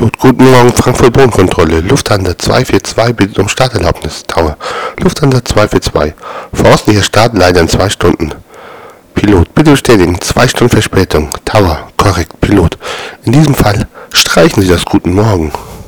Guten Morgen, Frankfurt Bodenkontrolle. Lufthansa 242 bittet um Starterlaubnis. Tower. Lufthansa 242. Voraussichtlicher Start leider in zwei Stunden. Pilot, bitte bestätigen. Zwei Stunden Verspätung. Tower. Korrekt. Pilot. In diesem Fall streichen Sie das Guten Morgen.